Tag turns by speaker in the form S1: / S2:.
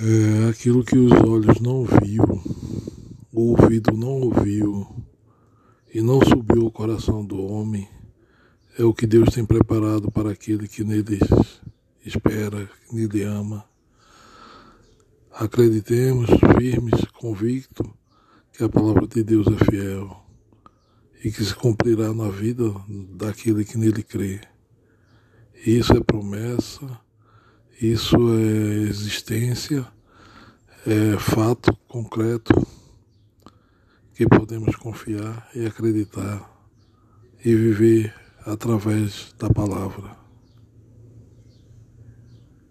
S1: É aquilo que os olhos não viu, o ouvido não ouviu e não subiu ao coração do homem, é o que Deus tem preparado para aquele que nele espera, que nele ama. Acreditemos firmes, convictos, que a palavra de Deus é fiel e que se cumprirá na vida daquele que nele crê. Isso é promessa isso é existência, é fato concreto que podemos confiar e acreditar e viver através da palavra.